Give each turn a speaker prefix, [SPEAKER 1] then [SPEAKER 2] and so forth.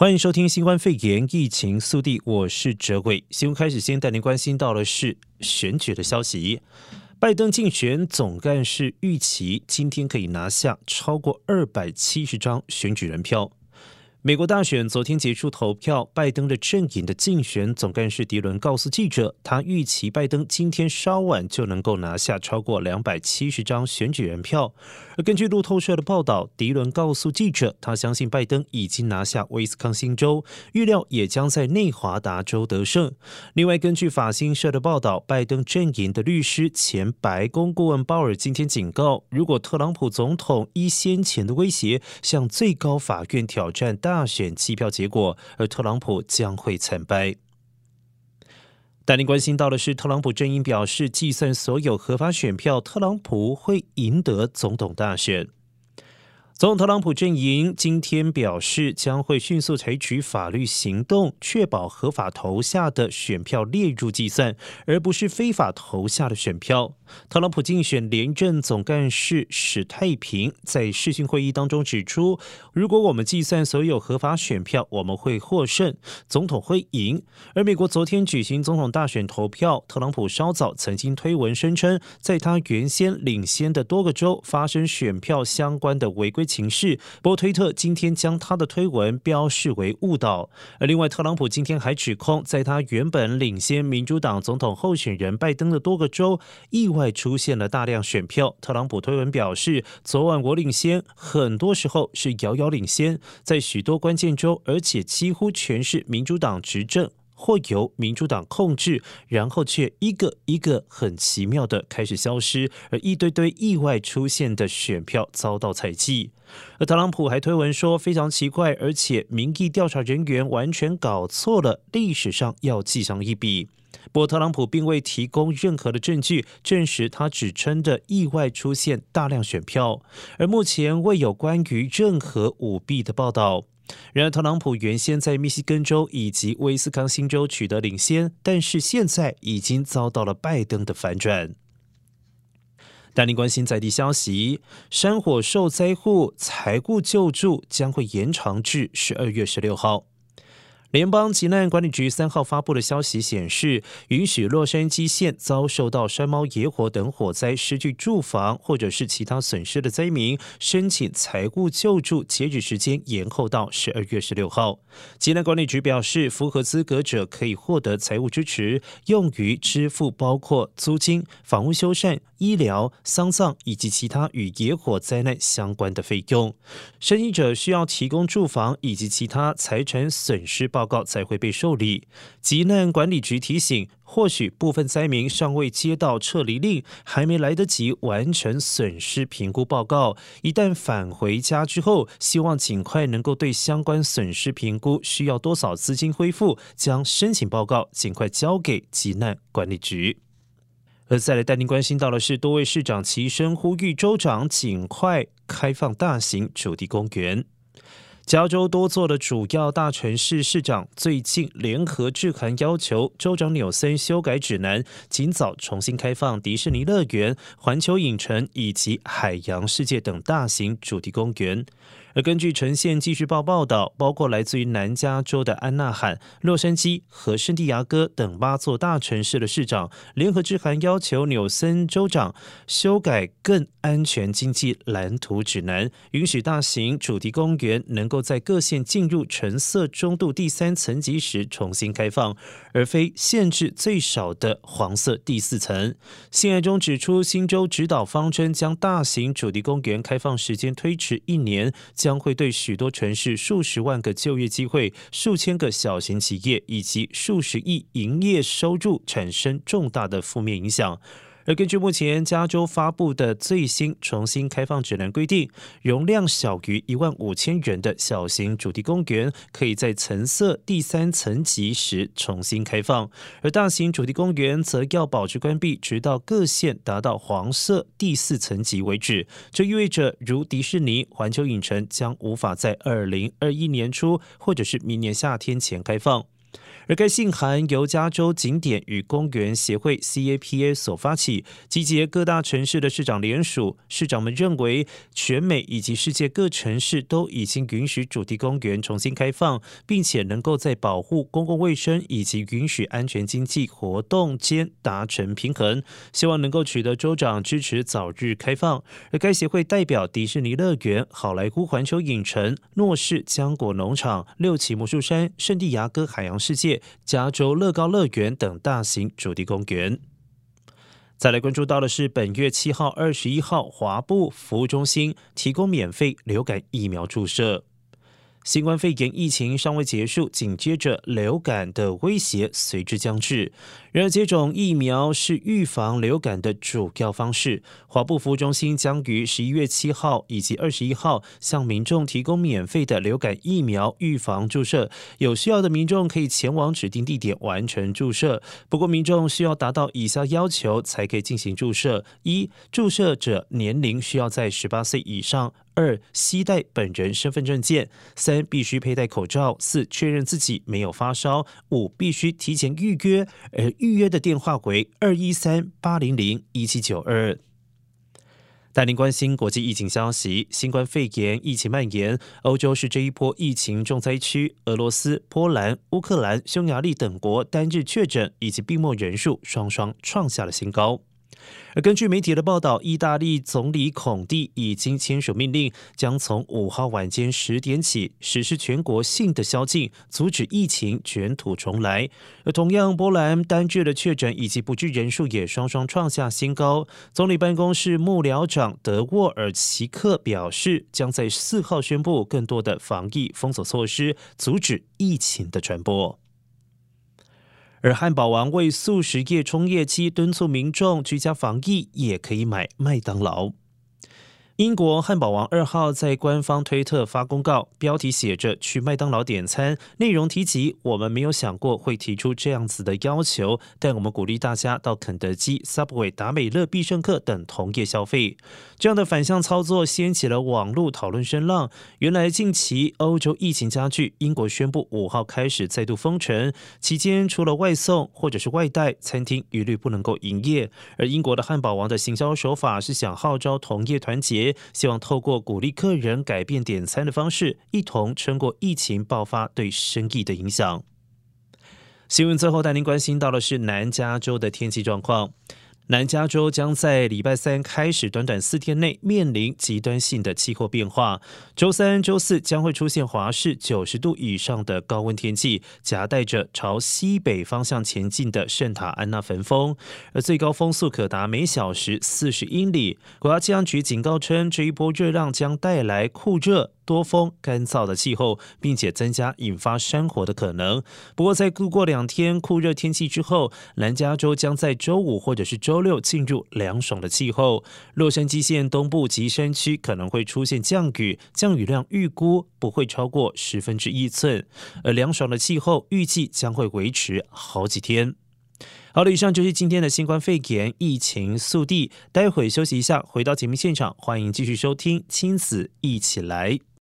[SPEAKER 1] 欢迎收听新冠肺炎疫情速递，我是哲伟。新闻开始，先带您关心到的是选举的消息。拜登竞选总干事预期今天可以拿下超过二百七十张选举人票。美国大选昨天结束投票，拜登的阵营的竞选总干事迪伦告诉记者，他预期拜登今天稍晚就能够拿下超过两百七十张选举人票。而根据路透社的报道，迪伦告诉记者，他相信拜登已经拿下威斯康星州，预料也将在内华达州得胜。另外，根据法新社的报道，拜登阵营的律师前白宫顾问鲍尔今天警告，如果特朗普总统依先前的威胁向最高法院挑战大选弃票结果，而特朗普将会惨败。但您关心到的是，特朗普阵营表示，计算所有合法选票，特朗普会赢得总统大选。总统特朗普阵营今天表示，将会迅速采取法律行动，确保合法投下的选票列入计算，而不是非法投下的选票。特朗普竞选连任总干事史太平在视讯会议当中指出，如果我们计算所有合法选票，我们会获胜，总统会赢。而美国昨天举行总统大选投票，特朗普稍早曾经推文声称，在他原先领先的多个州发生选票相关的违规情势，不过推特今天将他的推文标示为误导。而另外，特朗普今天还指控，在他原本领先民主党总统候选人拜登的多个州，意外出现了大量选票。特朗普推文表示，昨晚我领先，很多时候是遥遥领先，在许多关键州，而且几乎全是民主党执政。或由民主党控制，然后却一个一个很奇妙的开始消失，而一堆堆意外出现的选票遭到采集。而特朗普还推文说非常奇怪，而且民意调查人员完全搞错了，历史上要记上一笔。不过特朗普并未提供任何的证据证实他指称的意外出现大量选票，而目前未有关于任何舞弊的报道。然而，特朗普原先在密西根州以及威斯康星州取得领先，但是现在已经遭到了拜登的反转。但您关心在地消息：山火受灾户财务救助将会延长至十二月十六号。联邦急难管理局三号发布的消息显示，允许洛杉矶县遭受到山猫野火等火灾失去住房或者是其他损失的灾民申请财务救助，截止时间延后到十二月十六号。急难管理局表示，符合资格者可以获得财务支持，用于支付包括租金、房屋修缮、医疗、丧葬以及其他与野火灾难相关的费用。申请者需要提供住房以及其他财产损失报告才会被受理。急难管理局提醒，或许部分灾民尚未接到撤离令，还没来得及完成损失评估报告。一旦返回家之后，希望尽快能够对相关损失评估需要多少资金恢复，将申请报告尽快交给急难管理局。而再来带您关心到的是，多位市长齐声呼吁州长尽快开放大型主题公园。加州多座的主要大城市市长最近联合致函，要求州长纽森修改指南，尽早重新开放迪士尼乐园、环球影城以及海洋世界等大型主题公园。而根据《呈现纪事报》报道，包括来自于南加州的安纳罕、洛杉矶和圣地亚哥等八座大城市的市长联合致函，要求纽森州长修改更安全经济蓝图指南，允许大型主题公园能够在各县进入橙色中度第三层级时重新开放，而非限制最少的黄色第四层。信函中指出，新州指导方针将大型主题公园开放时间推迟一年。将会对许多城市数十万个就业机会、数千个小型企业以及数十亿营业收入产生重大的负面影响。而根据目前加州发布的最新重新开放指南规定，容量小于一万五千人的小型主题公园可以在橙色第三层级时重新开放，而大型主题公园则要保持关闭，直到各县达到黄色第四层级为止。这意味着，如迪士尼、环球影城将无法在二零二一年初或者是明年夏天前开放。而该信函由加州景点与公园协会 （CAPA） 所发起，集结各大城市的市长联署。市长们认为，全美以及世界各城市都已经允许主题公园重新开放，并且能够在保护公共卫生以及允许安全经济活动间达成平衡，希望能够取得州长支持，早日开放。而该协会代表迪士尼乐园、好莱坞环球影城、诺士浆果农场、六旗魔术山、圣地牙哥海洋世界。加州乐高乐园等大型主题公园。再来关注到的是，本月七号、二十一号，华埠服务中心提供免费流感疫苗注射。新冠肺炎疫情尚未结束，紧接着流感的威胁随之将至。然而，接种疫苗是预防流感的主要方式。华埠服务中心将于十一月七号以及二十一号向民众提供免费的流感疫苗预防注射，有需要的民众可以前往指定地点完成注射。不过，民众需要达到以下要求才可以进行注射：一、注射者年龄需要在十八岁以上。二、携带本人身份证件；三、必须佩戴口罩；四、确认自己没有发烧；五、必须提前预约，而预约的电话为二一三八零零一七九二。带您关心国际疫情消息：新冠肺炎疫情蔓延，欧洲是这一波疫情重灾区，俄罗斯、波兰、乌克兰、匈牙利等国单日确诊以及病末人数双双创下了新高。而根据媒体的报道，意大利总理孔蒂已经签署命令，将从五号晚间十点起实施全国性的宵禁，阻止疫情卷土重来。而同样，波兰单日的确诊以及不治人数也双双创下新高。总理办公室幕僚长德沃尔奇克表示，将在四号宣布更多的防疫封锁措施，阻止疫情的传播。而汉堡王为素食业冲业绩，敦促民众居家防疫，也可以买麦当劳。英国汉堡王二号在官方推特发公告，标题写着“去麦当劳点餐”，内容提及我们没有想过会提出这样子的要求，但我们鼓励大家到肯德基、Subway、达美乐、必胜客等同业消费。这样的反向操作掀起了网络讨论声浪。原来近期欧洲疫情加剧，英国宣布五号开始再度封城，期间除了外送或者是外带，餐厅一律不能够营业。而英国的汉堡王的行销手法是想号召同业团结。希望透过鼓励客人改变点餐的方式，一同撑过疫情爆发对生意的影响。新闻最后带您关心到的是南加州的天气状况。南加州将在礼拜三开始，短短四天内面临极端性的气候变化。周三、周四将会出现华氏九十度以上的高温天气，夹带着朝西北方向前进的圣塔安娜焚风，而最高风速可达每小时四十英里。国家气象局警告称，这一波热浪将带来酷热。多风干燥的气候，并且增加引发山火的可能。不过，在度过两天酷热天气之后，南加州将在周五或者是周周六进入凉爽的气候。洛杉矶县东部及山区可能会出现降雨，降雨量预估不会超过十分之一寸。而凉爽的气候预计将会维持好几天。好了，以上就是今天的新冠肺炎疫情速递。待会休息一下，回到节目现场，欢迎继续收听《亲子一起来》。